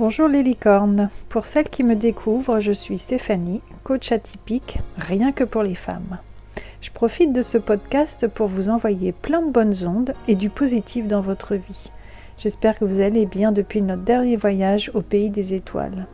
Bonjour les licornes. Pour celles qui me découvrent, je suis Stéphanie, coach atypique, rien que pour les femmes. Je profite de ce podcast pour vous envoyer plein de bonnes ondes et du positif dans votre vie. J'espère que vous allez bien depuis notre dernier voyage au pays des étoiles.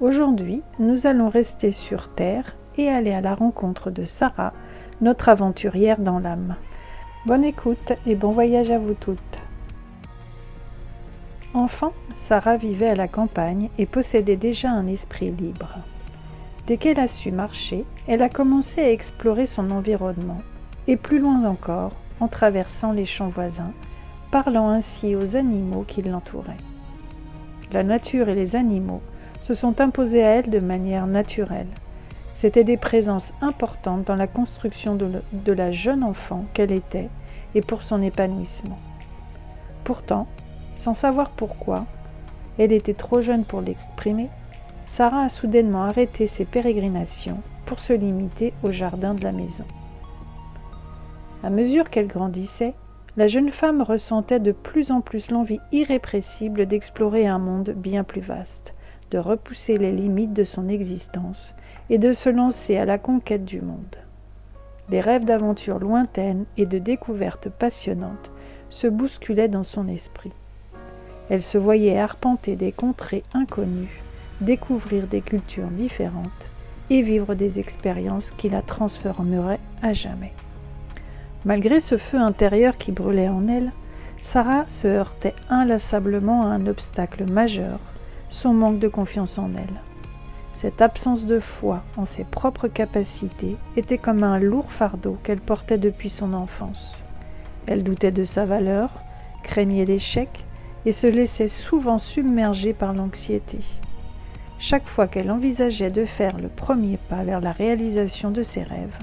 Aujourd'hui, nous allons rester sur Terre et aller à la rencontre de Sarah, notre aventurière dans l'âme. Bonne écoute et bon voyage à vous toutes. Enfant, Sarah vivait à la campagne et possédait déjà un esprit libre. Dès qu'elle a su marcher, elle a commencé à explorer son environnement, et plus loin encore, en traversant les champs voisins, parlant ainsi aux animaux qui l'entouraient. La nature et les animaux se sont imposés à elle de manière naturelle. C'étaient des présences importantes dans la construction de, de la jeune enfant qu'elle était et pour son épanouissement. Pourtant, sans savoir pourquoi, elle était trop jeune pour l'exprimer, Sarah a soudainement arrêté ses pérégrinations pour se limiter au jardin de la maison. À mesure qu'elle grandissait, la jeune femme ressentait de plus en plus l'envie irrépressible d'explorer un monde bien plus vaste, de repousser les limites de son existence et de se lancer à la conquête du monde. Les rêves d'aventures lointaines et de découvertes passionnantes se bousculaient dans son esprit. Elle se voyait arpenter des contrées inconnues, découvrir des cultures différentes et vivre des expériences qui la transformeraient à jamais. Malgré ce feu intérieur qui brûlait en elle, Sarah se heurtait inlassablement à un obstacle majeur, son manque de confiance en elle. Cette absence de foi en ses propres capacités était comme un lourd fardeau qu'elle portait depuis son enfance. Elle doutait de sa valeur, craignait l'échec et se laissait souvent submerger par l'anxiété. Chaque fois qu'elle envisageait de faire le premier pas vers la réalisation de ses rêves,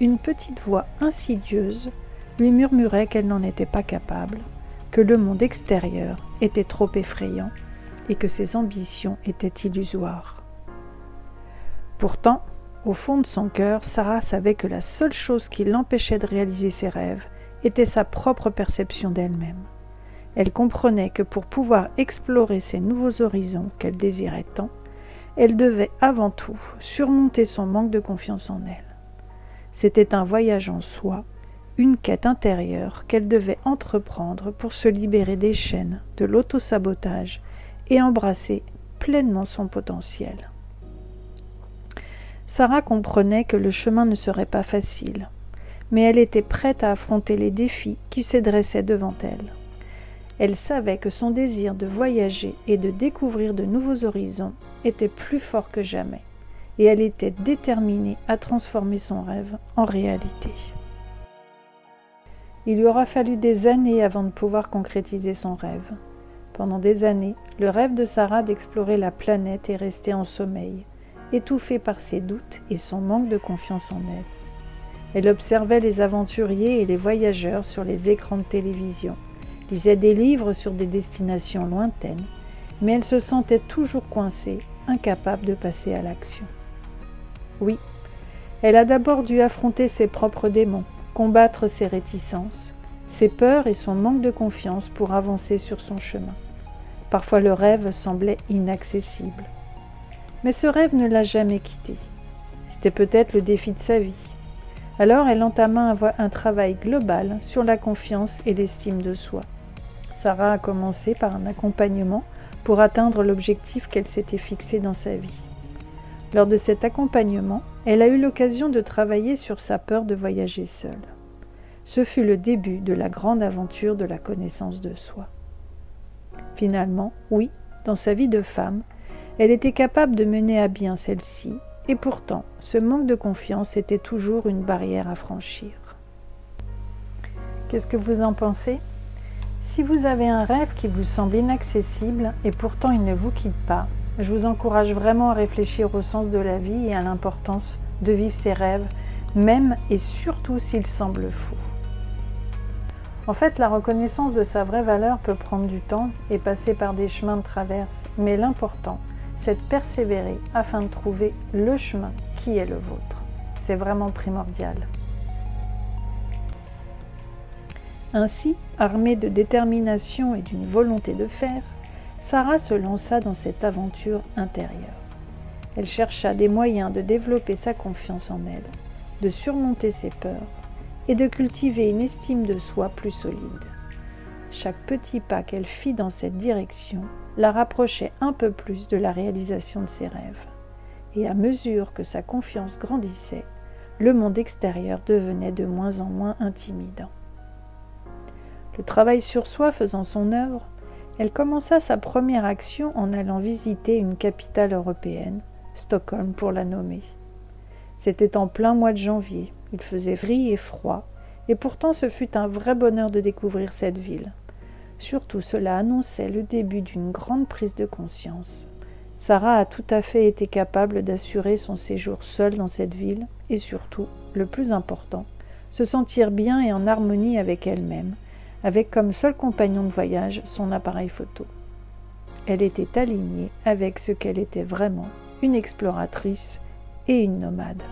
une petite voix insidieuse lui murmurait qu'elle n'en était pas capable, que le monde extérieur était trop effrayant et que ses ambitions étaient illusoires. Pourtant, au fond de son cœur, Sarah savait que la seule chose qui l'empêchait de réaliser ses rêves était sa propre perception d'elle-même. Elle comprenait que pour pouvoir explorer ces nouveaux horizons qu'elle désirait tant, elle devait avant tout surmonter son manque de confiance en elle. C'était un voyage en soi, une quête intérieure qu'elle devait entreprendre pour se libérer des chaînes de l'autosabotage et embrasser pleinement son potentiel. Sarah comprenait que le chemin ne serait pas facile, mais elle était prête à affronter les défis qui se dressaient devant elle. Elle savait que son désir de voyager et de découvrir de nouveaux horizons était plus fort que jamais, et elle était déterminée à transformer son rêve en réalité. Il lui aura fallu des années avant de pouvoir concrétiser son rêve. Pendant des années, le rêve de Sarah d'explorer la planète est resté en sommeil, étouffé par ses doutes et son manque de confiance en elle. Elle observait les aventuriers et les voyageurs sur les écrans de télévision lisait des livres sur des destinations lointaines, mais elle se sentait toujours coincée, incapable de passer à l'action. Oui, elle a d'abord dû affronter ses propres démons, combattre ses réticences, ses peurs et son manque de confiance pour avancer sur son chemin. Parfois le rêve semblait inaccessible. Mais ce rêve ne l'a jamais quitté. C'était peut-être le défi de sa vie. Alors elle entama un, travail global sur la confiance et l'estime de soi. Sarah a commencé par un accompagnement pour atteindre l'objectif qu'elle s'était fixé dans sa vie. Lors de cet accompagnement, elle a eu l'occasion de travailler sur sa peur de voyager seule. Ce fut le début de la grande aventure de la connaissance de soi. Finalement, oui, dans sa vie de femme, elle était capable de mener à bien celle-ci, et pourtant, ce manque de confiance était toujours une barrière à franchir. Qu'est-ce que vous en pensez? Si vous avez un rêve qui vous semble inaccessible et pourtant il ne vous quitte pas, je vous encourage vraiment à réfléchir au sens de la vie et à l'importance de vivre ses rêves, même et surtout s'ils semblent fous. En fait, la reconnaissance de sa vraie valeur peut prendre du temps et passer par des chemins de traverse, mais l'important, c'est de persévérer afin de trouver le chemin qui est le vôtre. C'est vraiment primordial. Ainsi, armée de détermination et d'une volonté de faire, Sarah se lança dans cette aventure intérieure. Elle chercha des moyens de développer sa confiance en elle, de surmonter ses peurs et de cultiver une estime de soi plus solide. Chaque petit pas qu'elle fit dans cette direction la rapprochait un peu plus de la réalisation de ses rêves. Et à mesure que sa confiance grandissait, le monde extérieur devenait de moins en moins intimidant. Le travail sur soi faisant son œuvre, elle commença sa première action en allant visiter une capitale européenne, Stockholm pour la nommer. C'était en plein mois de janvier, il faisait gris et froid, et pourtant ce fut un vrai bonheur de découvrir cette ville. Surtout cela annonçait le début d'une grande prise de conscience. Sarah a tout à fait été capable d'assurer son séjour seule dans cette ville et surtout, le plus important, se sentir bien et en harmonie avec elle-même, avec comme seul compagnon de voyage son appareil photo. Elle était alignée avec ce qu'elle était vraiment, une exploratrice et une nomade.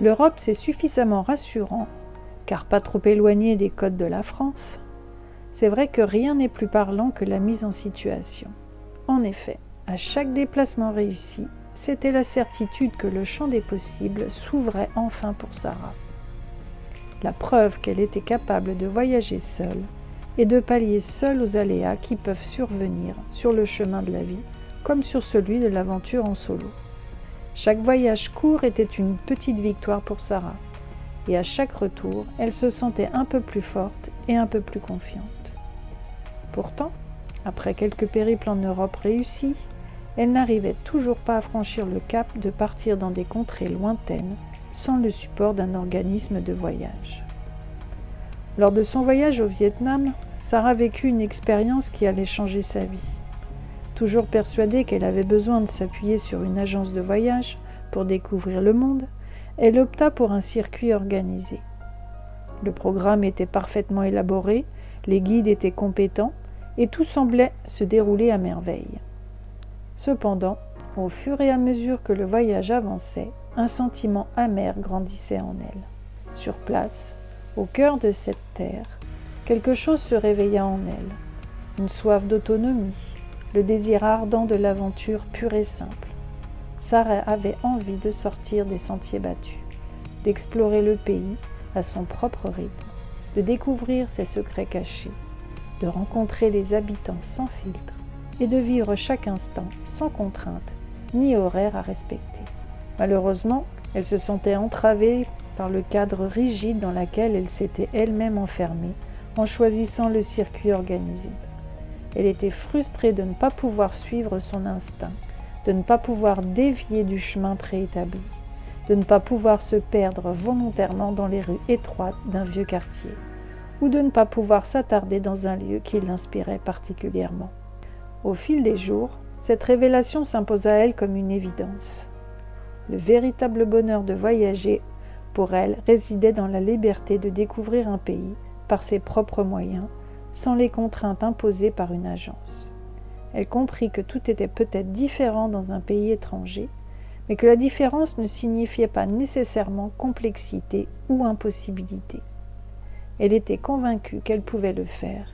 L'Europe, c'est suffisamment rassurant, car pas trop éloignée des côtes de la France. C'est vrai que rien n'est plus parlant que la mise en situation. En effet, à chaque déplacement réussi, c'était la certitude que le champ des possibles s'ouvrait enfin pour Sarah. La preuve qu'elle était capable de voyager seule et de pallier seule aux aléas qui peuvent survenir sur le chemin de la vie comme sur celui de l'aventure en solo. Chaque voyage court était une petite victoire pour Sarah, et à chaque retour, elle se sentait un peu plus forte et un peu plus confiante. Pourtant, après quelques périples en Europe réussis, elle n'arrivait toujours pas à franchir le cap de partir dans des contrées lointaines sans le support d'un organisme de voyage. Lors de son voyage au Vietnam, Sarah vécut une expérience qui allait changer sa vie. Toujours persuadée qu'elle avait besoin de s'appuyer sur une agence de voyage pour découvrir le monde, elle opta pour un circuit organisé. Le programme était parfaitement élaboré, les guides étaient compétents et tout semblait se dérouler à merveille. Cependant, au fur et à mesure que le voyage avançait, un sentiment amer grandissait en elle. Sur place, au cœur de cette terre, quelque chose se réveilla en elle, une soif d'autonomie, le désir ardent de l'aventure pure et simple. Sarah avait envie de sortir des sentiers battus, d'explorer le pays à son propre rythme, de découvrir ses secrets cachés, de rencontrer les habitants sans filtre et de vivre chaque instant sans contrainte ni horaire à respecter. Malheureusement, elle se sentait entravée par le cadre rigide dans lequel elle s'était elle-même enfermée en choisissant le circuit organisé. Elle était frustrée de ne pas pouvoir suivre son instinct, de ne pas pouvoir dévier du chemin préétabli, de ne pas pouvoir se perdre volontairement dans les rues étroites d'un vieux quartier, ou de ne pas pouvoir s'attarder dans un lieu qui l'inspirait particulièrement. Au fil des jours, cette révélation s'imposa à elle comme une évidence. Le véritable bonheur de voyager pour elle résidait dans la liberté de découvrir un pays par ses propres moyens sans les contraintes imposées par une agence. Elle comprit que tout était peut-être différent dans un pays étranger, mais que la différence ne signifiait pas nécessairement complexité ou impossibilité. Elle était convaincue qu'elle pouvait le faire,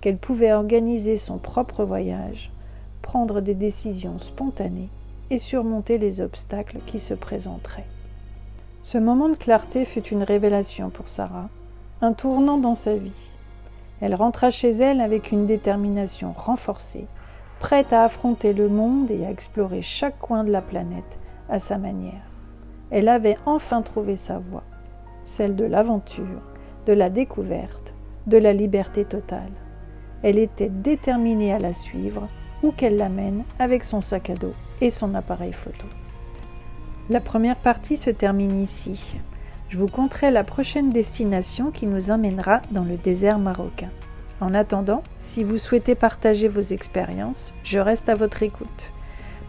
qu'elle pouvait organiser son propre voyage, prendre des décisions spontanées et surmonter les obstacles qui se présenteraient. Ce moment de clarté fut une révélation pour Sarah, un tournant dans sa vie. Elle rentra chez elle avec une détermination renforcée, prête à affronter le monde et à explorer chaque coin de la planète à sa manière. Elle avait enfin trouvé sa voie, celle de l'aventure, de la découverte, de la liberté totale. Elle était déterminée à la suivre, où qu'elle l'amène, avec son sac à dos et son appareil photo. La première partie se termine ici. Je vous conterai la prochaine destination qui nous emmènera dans le désert marocain. En attendant, si vous souhaitez partager vos expériences, je reste à votre écoute.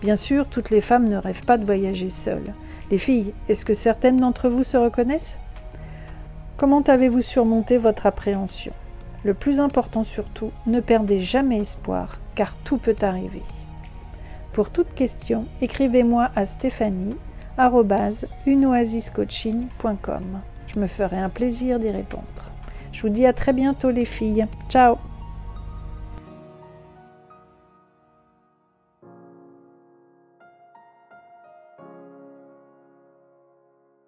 Bien sûr, toutes les femmes ne rêvent pas de voyager seules. Les filles, est-ce que certaines d'entre vous se reconnaissent? Comment avez-vous surmonté votre appréhension? Le plus important surtout, ne perdez jamais espoir, car tout peut arriver. Pour toute question, écrivez-moi à Stéphanie unoasiscoaching.com. Je me ferai un plaisir d'y répondre. Je vous dis à très bientôt les filles. Ciao